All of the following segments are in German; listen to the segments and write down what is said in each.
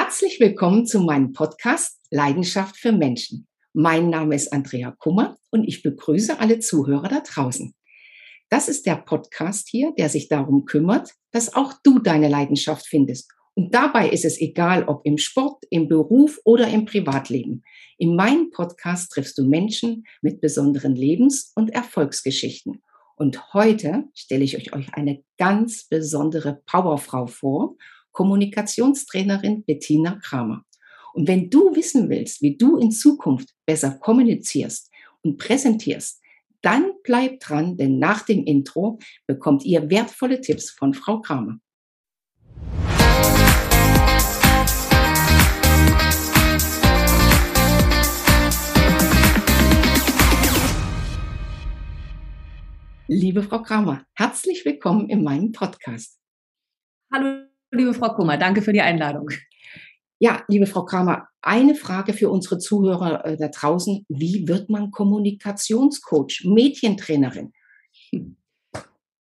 Herzlich willkommen zu meinem Podcast Leidenschaft für Menschen. Mein Name ist Andrea Kummer und ich begrüße alle Zuhörer da draußen. Das ist der Podcast hier, der sich darum kümmert, dass auch du deine Leidenschaft findest. Und dabei ist es egal, ob im Sport, im Beruf oder im Privatleben. In meinem Podcast triffst du Menschen mit besonderen Lebens- und Erfolgsgeschichten. Und heute stelle ich euch eine ganz besondere Powerfrau vor, Kommunikationstrainerin Bettina Kramer. Und wenn du wissen willst, wie du in Zukunft besser kommunizierst und präsentierst, dann bleib dran, denn nach dem Intro bekommt ihr wertvolle Tipps von Frau Kramer. Liebe Frau Kramer, herzlich willkommen in meinem Podcast. Hallo, liebe Frau Kummer, danke für die Einladung. Ja, liebe Frau Kramer, eine Frage für unsere Zuhörer äh, da draußen. Wie wird man Kommunikationscoach, Medientrainerin?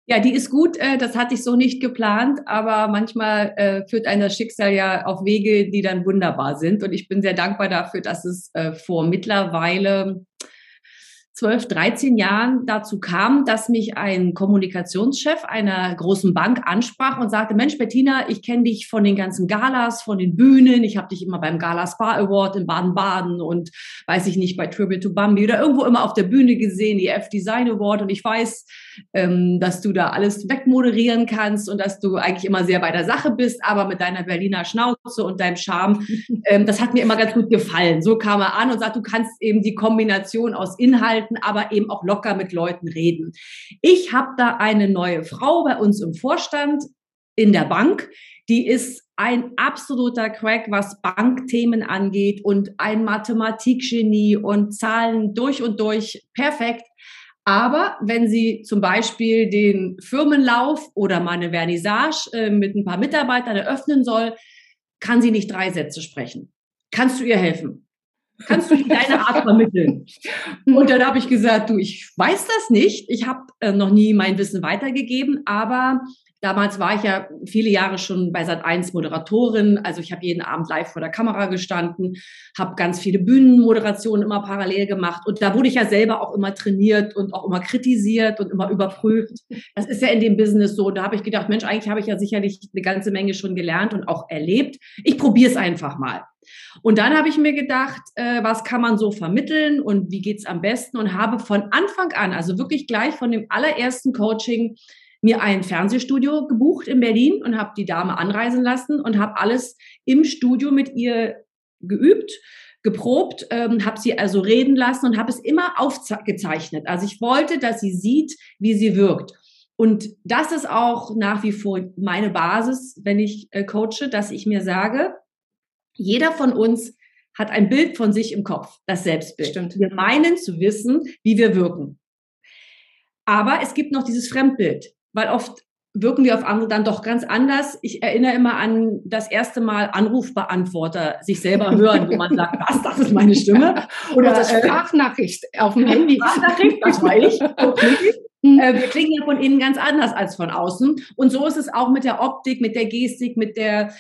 Ja, die ist gut. Äh, das hatte ich so nicht geplant, aber manchmal äh, führt ein das Schicksal ja auf Wege, die dann wunderbar sind. Und ich bin sehr dankbar dafür, dass es vor mittlerweile 12, 13 Jahren dazu kam, dass mich ein Kommunikationschef einer großen Bank ansprach und sagte, Mensch, Bettina, ich kenne dich von den ganzen Galas, von den Bühnen. Ich habe dich immer beim Gala Spa Award in Baden-Baden und weiß ich nicht, bei Triple to Bambi oder irgendwo immer auf der Bühne gesehen, die F-Design Award. Und ich weiß, ähm, dass du da alles wegmoderieren kannst und dass du eigentlich immer sehr bei der Sache bist, aber mit deiner Berliner Schnauze und deinem Charme, ähm, das hat mir immer ganz gut gefallen. So kam er an und sagt, du kannst eben die Kombination aus Inhalten halten, aber eben auch locker mit Leuten reden. Ich habe da eine neue Frau bei uns im Vorstand in der Bank, die ist ein absoluter Crack, was Bankthemen angeht und ein Mathematikgenie und Zahlen durch und durch perfekt. Aber wenn sie zum Beispiel den Firmenlauf oder mal eine Vernissage äh, mit ein paar Mitarbeitern eröffnen soll, kann sie nicht drei Sätze sprechen. Kannst du ihr helfen? Kannst du deine Art vermitteln? Und dann habe ich gesagt, du, ich weiß das nicht. Ich habe äh, noch nie mein Wissen weitergegeben, aber Damals war ich ja viele Jahre schon bei Sat1 Moderatorin. Also ich habe jeden Abend live vor der Kamera gestanden, habe ganz viele Bühnenmoderationen immer parallel gemacht. Und da wurde ich ja selber auch immer trainiert und auch immer kritisiert und immer überprüft. Das ist ja in dem Business so. Da habe ich gedacht, Mensch, eigentlich habe ich ja sicherlich eine ganze Menge schon gelernt und auch erlebt. Ich probiere es einfach mal. Und dann habe ich mir gedacht, äh, was kann man so vermitteln und wie geht's am besten? Und habe von Anfang an, also wirklich gleich von dem allerersten Coaching, mir ein Fernsehstudio gebucht in Berlin und habe die Dame anreisen lassen und habe alles im Studio mit ihr geübt, geprobt, ähm, habe sie also reden lassen und habe es immer aufgezeichnet. Also ich wollte, dass sie sieht, wie sie wirkt. Und das ist auch nach wie vor meine Basis, wenn ich äh, coache, dass ich mir sage, jeder von uns hat ein Bild von sich im Kopf, das Selbstbild. Stimmt. Wir meinen zu wissen, wie wir wirken. Aber es gibt noch dieses Fremdbild weil oft wirken wir auf andere dann doch ganz anders. Ich erinnere immer an das erste Mal Anrufbeantworter sich selber hören, wo man sagt, was, das ist meine Stimme. Oder das äh, Sprachnachricht auf dem Handy. Sprachnachricht, das war ich. Mhm. Äh, wir klingen ja von innen ganz anders als von außen. Und so ist es auch mit der Optik, mit der Gestik, mit der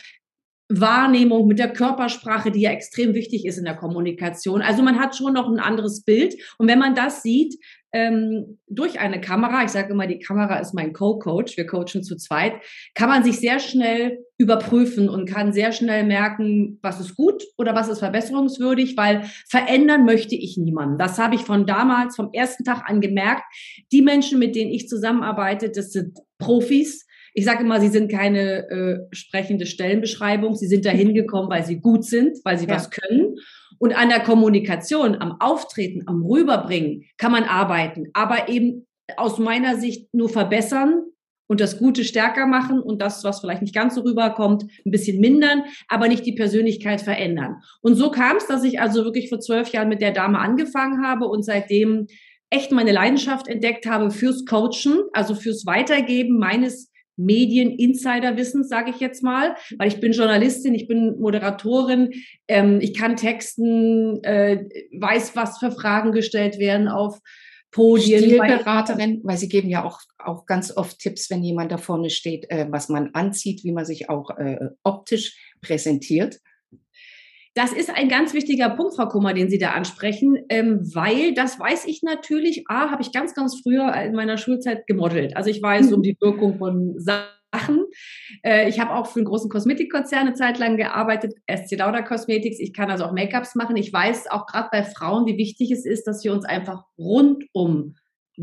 Wahrnehmung, mit der Körpersprache, die ja extrem wichtig ist in der Kommunikation. Also man hat schon noch ein anderes Bild. Und wenn man das sieht, ähm, durch eine Kamera, ich sage immer, die Kamera ist mein Co-Coach, wir coachen zu zweit, kann man sich sehr schnell überprüfen und kann sehr schnell merken, was ist gut oder was ist verbesserungswürdig, weil verändern möchte ich niemanden. Das habe ich von damals, vom ersten Tag an gemerkt. Die Menschen, mit denen ich zusammenarbeite, das sind Profis. Ich sage immer, sie sind keine äh, sprechende Stellenbeschreibung. Sie sind dahin gekommen, weil sie gut sind, weil sie ja. was können. Und an der Kommunikation, am Auftreten, am Rüberbringen kann man arbeiten, aber eben aus meiner Sicht nur verbessern und das Gute stärker machen und das, was vielleicht nicht ganz so rüberkommt, ein bisschen mindern, aber nicht die Persönlichkeit verändern. Und so kam es, dass ich also wirklich vor zwölf Jahren mit der Dame angefangen habe und seitdem echt meine Leidenschaft entdeckt habe fürs Coachen, also fürs Weitergeben meines Medien-Insider-Wissens, sage ich jetzt mal, weil ich bin Journalistin, ich bin Moderatorin, ähm, ich kann texten, äh, weiß, was für Fragen gestellt werden auf Podien. Stilberaterin, weil Sie geben ja auch, auch ganz oft Tipps, wenn jemand da vorne steht, äh, was man anzieht, wie man sich auch äh, optisch präsentiert. Das ist ein ganz wichtiger Punkt, Frau Kummer, den Sie da ansprechen, ähm, weil das weiß ich natürlich, A, habe ich ganz, ganz früher in meiner Schulzeit gemodelt. Also ich weiß um die Wirkung von Sachen. Äh, ich habe auch für einen großen Kosmetikkonzern eine Zeit lang gearbeitet, SC Lauder Cosmetics. Ich kann also auch Make-ups machen. Ich weiß auch gerade bei Frauen, wie wichtig es ist, dass wir uns einfach rundum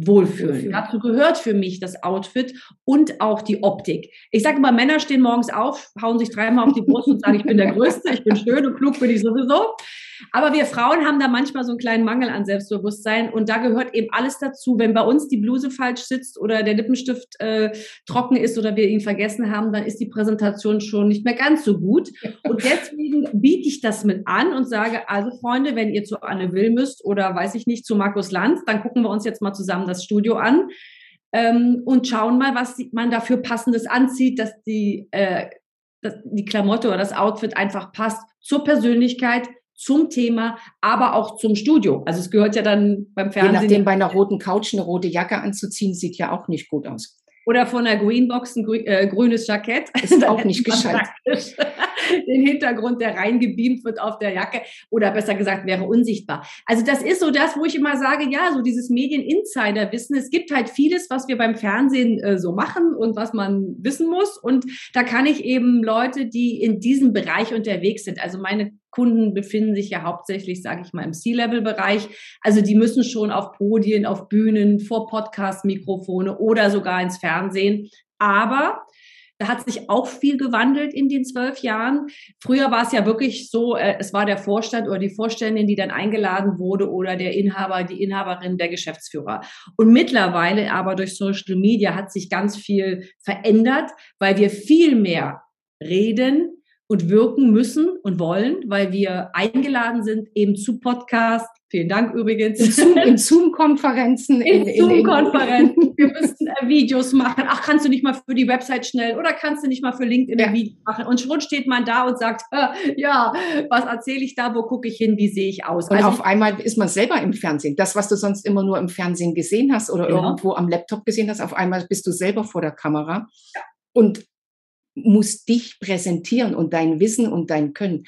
wohlfühlen. Dazu gehört für mich das Outfit und auch die Optik. Ich sage immer, Männer stehen morgens auf, hauen sich dreimal auf die Brust und sagen, ich bin der Größte, ich bin schön und klug bin ich sowieso. Aber wir Frauen haben da manchmal so einen kleinen Mangel an Selbstbewusstsein und da gehört eben alles dazu. Wenn bei uns die Bluse falsch sitzt oder der Lippenstift äh, trocken ist oder wir ihn vergessen haben, dann ist die Präsentation schon nicht mehr ganz so gut. Und deswegen biete ich das mit an und sage, also Freunde, wenn ihr zu Anne Will müsst oder weiß ich nicht, zu Markus Lanz, dann gucken wir uns jetzt mal zusammen das Studio an ähm, und schauen mal, was man dafür passendes anzieht, dass die, äh, dass die Klamotte oder das Outfit einfach passt zur Persönlichkeit, zum Thema, aber auch zum Studio. Also es gehört ja dann beim Fernsehen. Je nachdem, bei einer roten Couch eine rote Jacke anzuziehen, sieht ja auch nicht gut aus. Oder von der Greenbox ein grü äh, grünes Jackett. Ist auch nicht gescheit. Den Hintergrund, der reingebeamt wird auf der Jacke. Oder besser gesagt, wäre unsichtbar. Also das ist so das, wo ich immer sage, ja, so dieses Medien-Insider-Wissen. Es gibt halt vieles, was wir beim Fernsehen äh, so machen und was man wissen muss. Und da kann ich eben Leute, die in diesem Bereich unterwegs sind, also meine Kunden befinden sich ja hauptsächlich, sage ich mal, im C-Level-Bereich. Also die müssen schon auf Podien, auf Bühnen, vor Podcast-Mikrofone oder sogar ins Fernsehen. Aber da hat sich auch viel gewandelt in den zwölf Jahren. Früher war es ja wirklich so, äh, es war der Vorstand oder die Vorständin, die dann eingeladen wurde oder der Inhaber, die Inhaberin, der Geschäftsführer. Und mittlerweile aber durch Social Media hat sich ganz viel verändert, weil wir viel mehr reden, und wirken müssen und wollen, weil wir eingeladen sind eben zu Podcasts. Vielen Dank übrigens. In Zoom-Konferenzen. In, Zoom-Konferenzen. wir müssen äh, Videos machen. Ach, kannst du nicht mal für die Website schnell oder kannst du nicht mal für LinkedIn ja. ein Video machen? Und schon steht man da und sagt, äh, ja, was erzähle ich da, wo gucke ich hin, wie sehe ich aus? Und also, auf einmal ist man selber im Fernsehen. Das, was du sonst immer nur im Fernsehen gesehen hast oder genau. irgendwo am Laptop gesehen hast, auf einmal bist du selber vor der Kamera. Ja. Und muss dich präsentieren und dein Wissen und dein Können.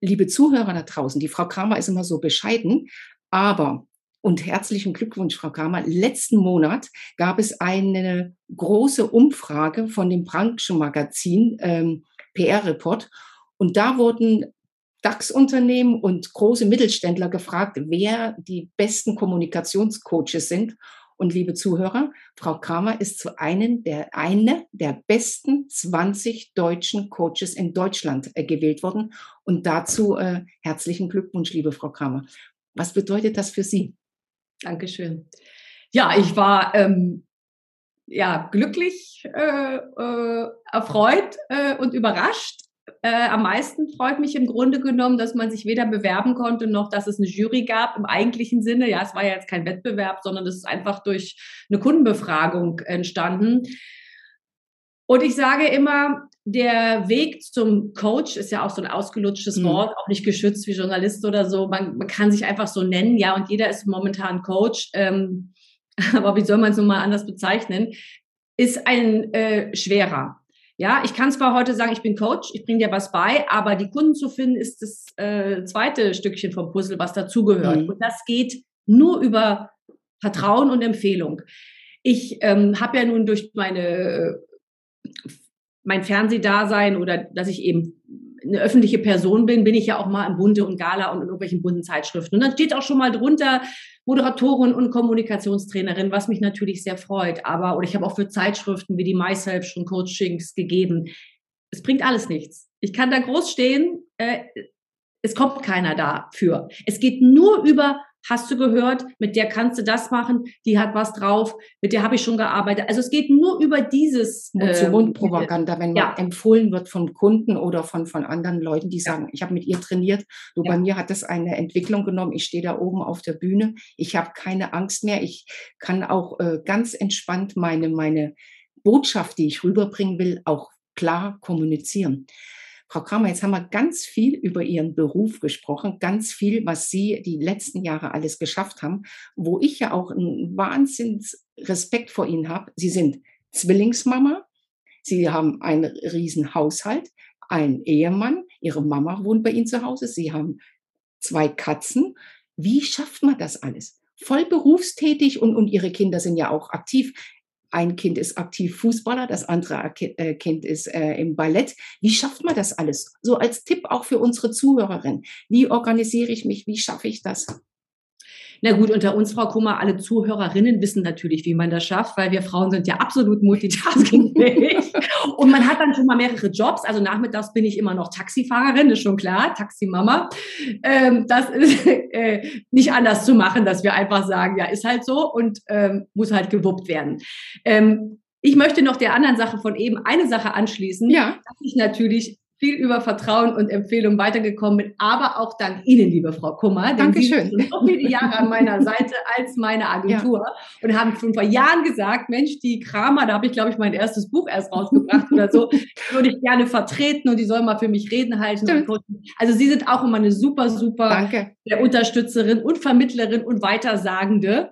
Liebe Zuhörer da draußen, die Frau Kramer ist immer so bescheiden, aber und herzlichen Glückwunsch, Frau Kramer. Letzten Monat gab es eine große Umfrage von dem Branchen Magazin ähm, PR Report und da wurden DAX-Unternehmen und große Mittelständler gefragt, wer die besten Kommunikationscoaches sind. Und liebe Zuhörer, Frau Kramer ist zu einem der, eine der besten 20 deutschen Coaches in Deutschland äh, gewählt worden. Und dazu äh, herzlichen Glückwunsch, liebe Frau Kramer. Was bedeutet das für Sie? Dankeschön. Ja, ich war ähm, ja glücklich, äh, äh, erfreut äh, und überrascht äh, am meisten freut mich im Grunde genommen, dass man sich weder bewerben konnte, noch dass es eine Jury gab im eigentlichen Sinne. Ja, es war ja jetzt kein Wettbewerb, sondern es ist einfach durch eine Kundenbefragung entstanden. Und ich sage immer, der Weg zum Coach ist ja auch so ein ausgelutschtes mhm. Wort, auch nicht geschützt wie Journalist oder so. Man, man, kann sich einfach so nennen, ja, und jeder ist momentan Coach. Ähm, aber wie soll man es nun mal anders bezeichnen? Ist ein äh, schwerer. Ja, ich kann zwar heute sagen, ich bin Coach, ich bringe dir was bei, aber die Kunden zu finden ist das äh, zweite Stückchen vom Puzzle, was dazugehört. Mhm. Und das geht nur über Vertrauen und Empfehlung. Ich ähm, habe ja nun durch meine mein Fernsehdasein oder dass ich eben eine öffentliche Person bin, bin ich ja auch mal im Bunte und Gala und in irgendwelchen bunten Zeitschriften. Und dann steht auch schon mal drunter Moderatorin und Kommunikationstrainerin, was mich natürlich sehr freut. Aber, oder ich habe auch für Zeitschriften wie die MySelf schon Coachings gegeben. Es bringt alles nichts. Ich kann da groß stehen, äh, es kommt keiner dafür. Es geht nur über hast du gehört, mit der kannst du das machen, die hat was drauf, mit der habe ich schon gearbeitet. Also es geht nur über dieses Mund-zu-Mund-Propaganda, ähm, wenn ja. empfohlen wird von Kunden oder von, von anderen Leuten, die sagen, ja. ich habe mit ihr trainiert, du ja. bei mir hat das eine Entwicklung genommen, ich stehe da oben auf der Bühne, ich habe keine Angst mehr, ich kann auch äh, ganz entspannt meine, meine Botschaft, die ich rüberbringen will, auch klar kommunizieren. Frau Kramer, jetzt haben wir ganz viel über Ihren Beruf gesprochen, ganz viel, was Sie die letzten Jahre alles geschafft haben, wo ich ja auch einen Wahnsinns Respekt vor Ihnen habe. Sie sind Zwillingsmama, Sie haben einen riesen Haushalt, einen Ehemann, ihre Mama wohnt bei ihnen zu Hause, sie haben zwei Katzen. Wie schafft man das alles? Voll berufstätig und, und ihre Kinder sind ja auch aktiv. Ein Kind ist aktiv Fußballer, das andere äh, Kind ist äh, im Ballett. Wie schafft man das alles? So als Tipp auch für unsere Zuhörerin. Wie organisiere ich mich? Wie schaffe ich das? Na gut, unter uns, Frau Kummer, alle Zuhörerinnen wissen natürlich, wie man das schafft, weil wir Frauen sind ja absolut multitaskingfähig. und man hat dann schon mal mehrere Jobs. Also nachmittags bin ich immer noch Taxifahrerin, ist schon klar, Taximama. Ähm, das ist äh, nicht anders zu machen, dass wir einfach sagen, ja, ist halt so und ähm, muss halt gewuppt werden. Ähm, ich möchte noch der anderen Sache von eben eine Sache anschließen, ja. dass ich natürlich viel über Vertrauen und Empfehlung weitergekommen bin, aber auch dank Ihnen, liebe Frau Kummer. Dankeschön. Sie sind so viele Jahre an meiner Seite als meine Agentur ja. und haben schon vor Jahren gesagt, Mensch, die Kramer, da habe ich, glaube ich, mein erstes Buch erst rausgebracht oder so, würde ich gerne vertreten und die sollen mal für mich reden halten. Also Sie sind auch immer eine super, super Danke. Unterstützerin und Vermittlerin und Weitersagende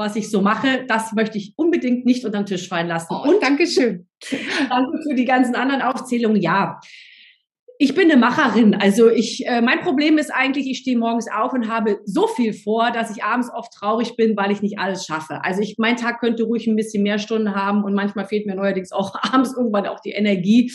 was ich so mache, das möchte ich unbedingt nicht unter den Tisch fallen lassen. Oh, und Dankeschön. Danke für die ganzen anderen Aufzählungen. Ja, ich bin eine Macherin. Also ich, äh, mein Problem ist eigentlich, ich stehe morgens auf und habe so viel vor, dass ich abends oft traurig bin, weil ich nicht alles schaffe. Also ich, mein Tag könnte ruhig ein bisschen mehr Stunden haben und manchmal fehlt mir neuerdings auch abends irgendwann auch die Energie.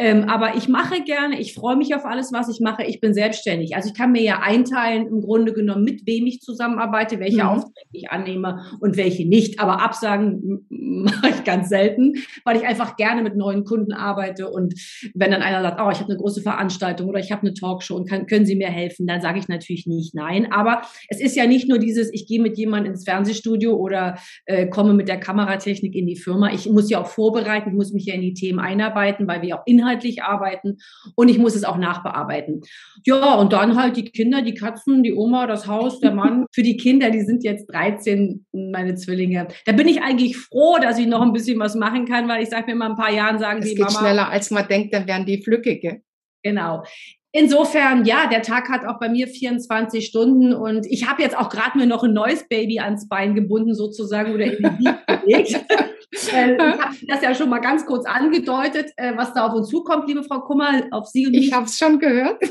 Ähm, aber ich mache gerne, ich freue mich auf alles, was ich mache. Ich bin selbstständig. Also ich kann mir ja einteilen, im Grunde genommen, mit wem ich zusammenarbeite, welche mhm. Aufträge ich annehme und welche nicht. Aber Absagen mache ich ganz selten, weil ich einfach gerne mit neuen Kunden arbeite. Und wenn dann einer sagt, oh, ich habe eine große Veranstaltung oder ich habe eine Talkshow und kann, können Sie mir helfen, dann sage ich natürlich nicht nein. Aber es ist ja nicht nur dieses, ich gehe mit jemandem ins Fernsehstudio oder äh, komme mit der Kameratechnik in die Firma. Ich muss ja auch vorbereiten, ich muss mich ja in die Themen einarbeiten, weil wir auch Inhalte inhaltlich arbeiten und ich muss es auch nachbearbeiten. Ja, und dann halt die Kinder, die Katzen, die Oma, das Haus, der Mann. Für die Kinder, die sind jetzt 13, meine Zwillinge. Da bin ich eigentlich froh, dass ich noch ein bisschen was machen kann, weil ich sage mir mal ein paar Jahren sagen es die geht Mama. schneller als man denkt, dann werden die flückige. Genau. Insofern, ja, der Tag hat auch bei mir 24 Stunden und ich habe jetzt auch gerade mir noch ein neues Baby ans Bein gebunden sozusagen oder in die gelegt. äh, ich habe das ja schon mal ganz kurz angedeutet, äh, was da auf uns zukommt, liebe Frau Kummer, auf Sie und mich. Ich habe es schon gehört.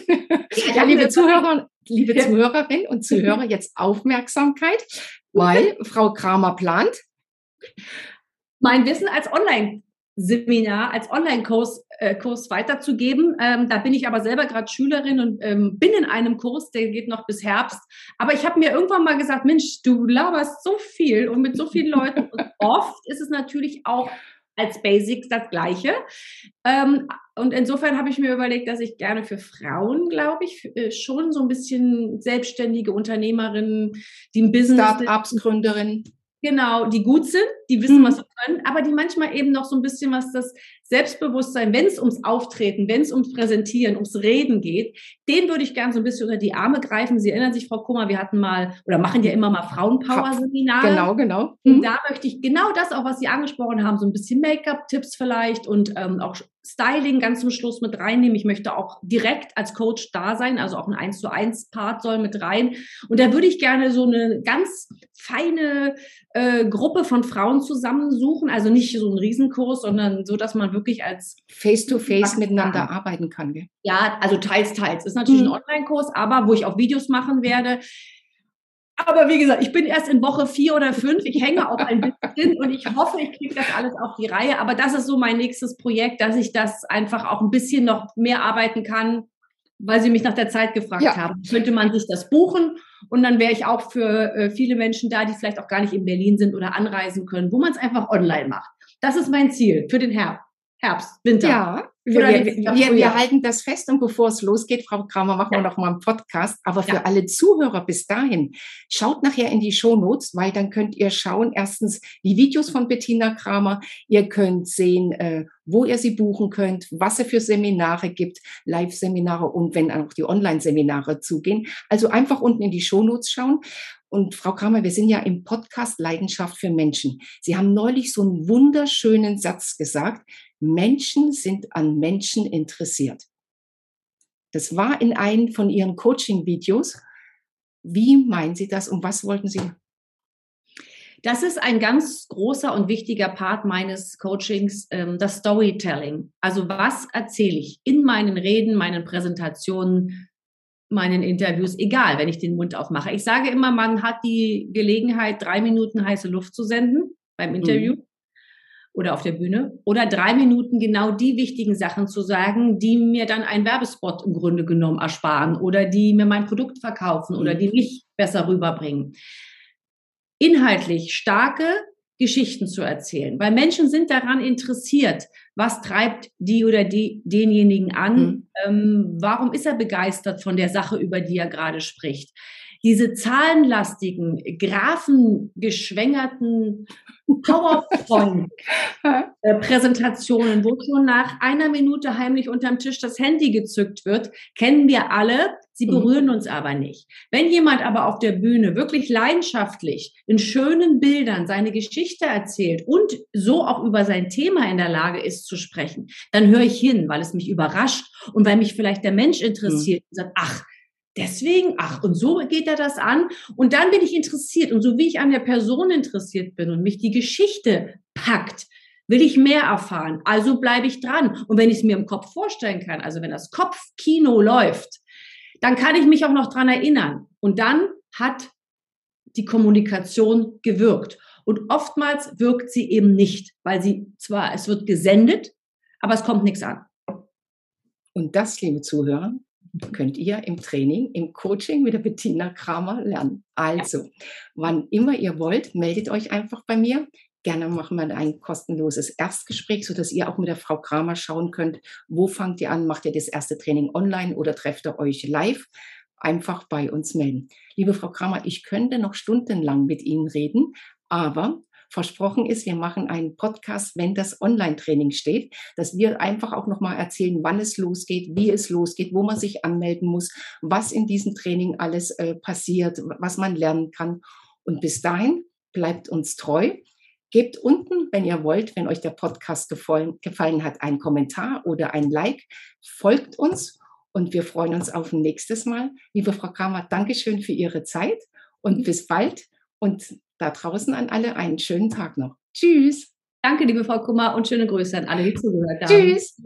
ja, liebe Zuhörer, liebe ja. Zuhörerinnen und Zuhörer, jetzt Aufmerksamkeit, weil Frau Kramer plant. Mein Wissen als Online Seminar als Online-Kurs äh, Kurs weiterzugeben. Ähm, da bin ich aber selber gerade Schülerin und ähm, bin in einem Kurs, der geht noch bis Herbst. Aber ich habe mir irgendwann mal gesagt, Mensch, du laberst so viel und mit so vielen Leuten. Und oft ist es natürlich auch als Basics das Gleiche. Ähm, und insofern habe ich mir überlegt, dass ich gerne für Frauen, glaube ich, äh, schon so ein bisschen selbstständige Unternehmerinnen, die ein Business. Start-ups, Gründerinnen. Genau, die gut sind, die wissen, mhm. was sie können, aber die manchmal eben noch so ein bisschen was das Selbstbewusstsein, wenn es ums Auftreten, wenn es ums Präsentieren, ums Reden geht, den würde ich gerne so ein bisschen unter die Arme greifen. Sie erinnern sich, Frau Kummer, wir hatten mal oder machen ja immer mal Frauenpower-Seminare. Genau, genau. Mhm. Und da möchte ich genau das auch, was Sie angesprochen haben, so ein bisschen Make-up-Tipps vielleicht und ähm, auch Styling ganz zum Schluss mit reinnehmen. Ich möchte auch direkt als Coach da sein, also auch ein 1 zu 1 Part soll mit rein. Und da würde ich gerne so eine ganz feine äh, Gruppe von Frauen zusammensuchen, also nicht so ein Riesenkurs, sondern so, dass man wirklich als Face-to-Face -face miteinander kann. arbeiten kann. Gell? Ja, also teils, teils. Ist natürlich mhm. ein Online-Kurs, aber wo ich auch Videos machen werde. Aber wie gesagt, ich bin erst in Woche vier oder fünf. Ich hänge auch ein bisschen und ich hoffe, ich kriege das alles auf die Reihe. Aber das ist so mein nächstes Projekt, dass ich das einfach auch ein bisschen noch mehr arbeiten kann, weil Sie mich nach der Zeit gefragt ja. haben. Könnte man sich das buchen und dann wäre ich auch für äh, viele Menschen da, die vielleicht auch gar nicht in Berlin sind oder anreisen können, wo man es einfach online macht. Das ist mein Ziel für den Herbst. Herbst, Winter. Ja, wir, wir, wir, wir, halten das fest und bevor es losgeht, Frau Kramer, machen ja. wir noch mal einen Podcast. Aber für ja. alle Zuhörer bis dahin, schaut nachher in die Shownotes, weil dann könnt ihr schauen, erstens die Videos von Bettina Kramer, ihr könnt sehen, äh, wo ihr sie buchen könnt, was es für Seminare gibt, Live-Seminare und wenn auch die Online-Seminare zugehen. Also einfach unten in die Shownotes schauen. Und Frau Kramer, wir sind ja im Podcast Leidenschaft für Menschen. Sie haben neulich so einen wunderschönen Satz gesagt. Menschen sind an Menschen interessiert. Das war in einem von Ihren Coaching-Videos. Wie meinen Sie das und was wollten Sie? Das ist ein ganz großer und wichtiger Part meines Coachings, ähm, das Storytelling. Also was erzähle ich in meinen Reden, meinen Präsentationen, meinen Interviews, egal, wenn ich den Mund aufmache. Ich sage immer, man hat die Gelegenheit, drei Minuten heiße Luft zu senden beim Interview. Mhm oder auf der Bühne oder drei Minuten genau die wichtigen Sachen zu sagen, die mir dann einen Werbespot im Grunde genommen ersparen oder die mir mein Produkt verkaufen oder mhm. die mich besser rüberbringen. Inhaltlich starke Geschichten zu erzählen, weil Menschen sind daran interessiert, was treibt die oder die denjenigen an, mhm. ähm, warum ist er begeistert von der Sache, über die er gerade spricht diese zahlenlastigen, graphengeschwängerten PowerPoint-Präsentationen, wo schon nach einer Minute heimlich unterm Tisch das Handy gezückt wird, kennen wir alle. Sie mhm. berühren uns aber nicht. Wenn jemand aber auf der Bühne wirklich leidenschaftlich in schönen Bildern seine Geschichte erzählt und so auch über sein Thema in der Lage ist zu sprechen, dann höre ich hin, weil es mich überrascht und weil mich vielleicht der Mensch interessiert mhm. und sagt, ach, deswegen, ach, und so geht er das an. Und dann bin ich interessiert. Und so wie ich an der Person interessiert bin und mich die Geschichte packt, will ich mehr erfahren. Also bleibe ich dran. Und wenn ich es mir im Kopf vorstellen kann, also wenn das Kopfkino läuft, dann kann ich mich auch noch dran erinnern. Und dann hat die Kommunikation gewirkt. Und oftmals wirkt sie eben nicht, weil sie zwar, es wird gesendet, aber es kommt nichts an. Und das, liebe Zuhörer, könnt ihr im Training, im Coaching mit der Bettina Kramer lernen. Also, wann immer ihr wollt, meldet euch einfach bei mir. Gerne machen wir ein kostenloses Erstgespräch, sodass ihr auch mit der Frau Kramer schauen könnt, wo fangt ihr an, macht ihr das erste Training online oder trefft ihr euch live? Einfach bei uns melden. Liebe Frau Kramer, ich könnte noch stundenlang mit Ihnen reden, aber versprochen ist, wir machen einen Podcast, wenn das Online-Training steht, dass wir einfach auch nochmal erzählen, wann es losgeht, wie es losgeht, wo man sich anmelden muss, was in diesem Training alles äh, passiert, was man lernen kann. Und bis dahin bleibt uns treu. Gebt unten, wenn ihr wollt, wenn euch der Podcast gefallen, gefallen hat, einen Kommentar oder ein Like. Folgt uns und wir freuen uns auf ein nächstes Mal. Liebe Frau Kramer, Dankeschön für Ihre Zeit und bis bald. Und da draußen an alle einen schönen Tag noch. Tschüss. Danke, liebe Frau Kummer, und schöne Grüße an alle, die zugehört haben. Tschüss.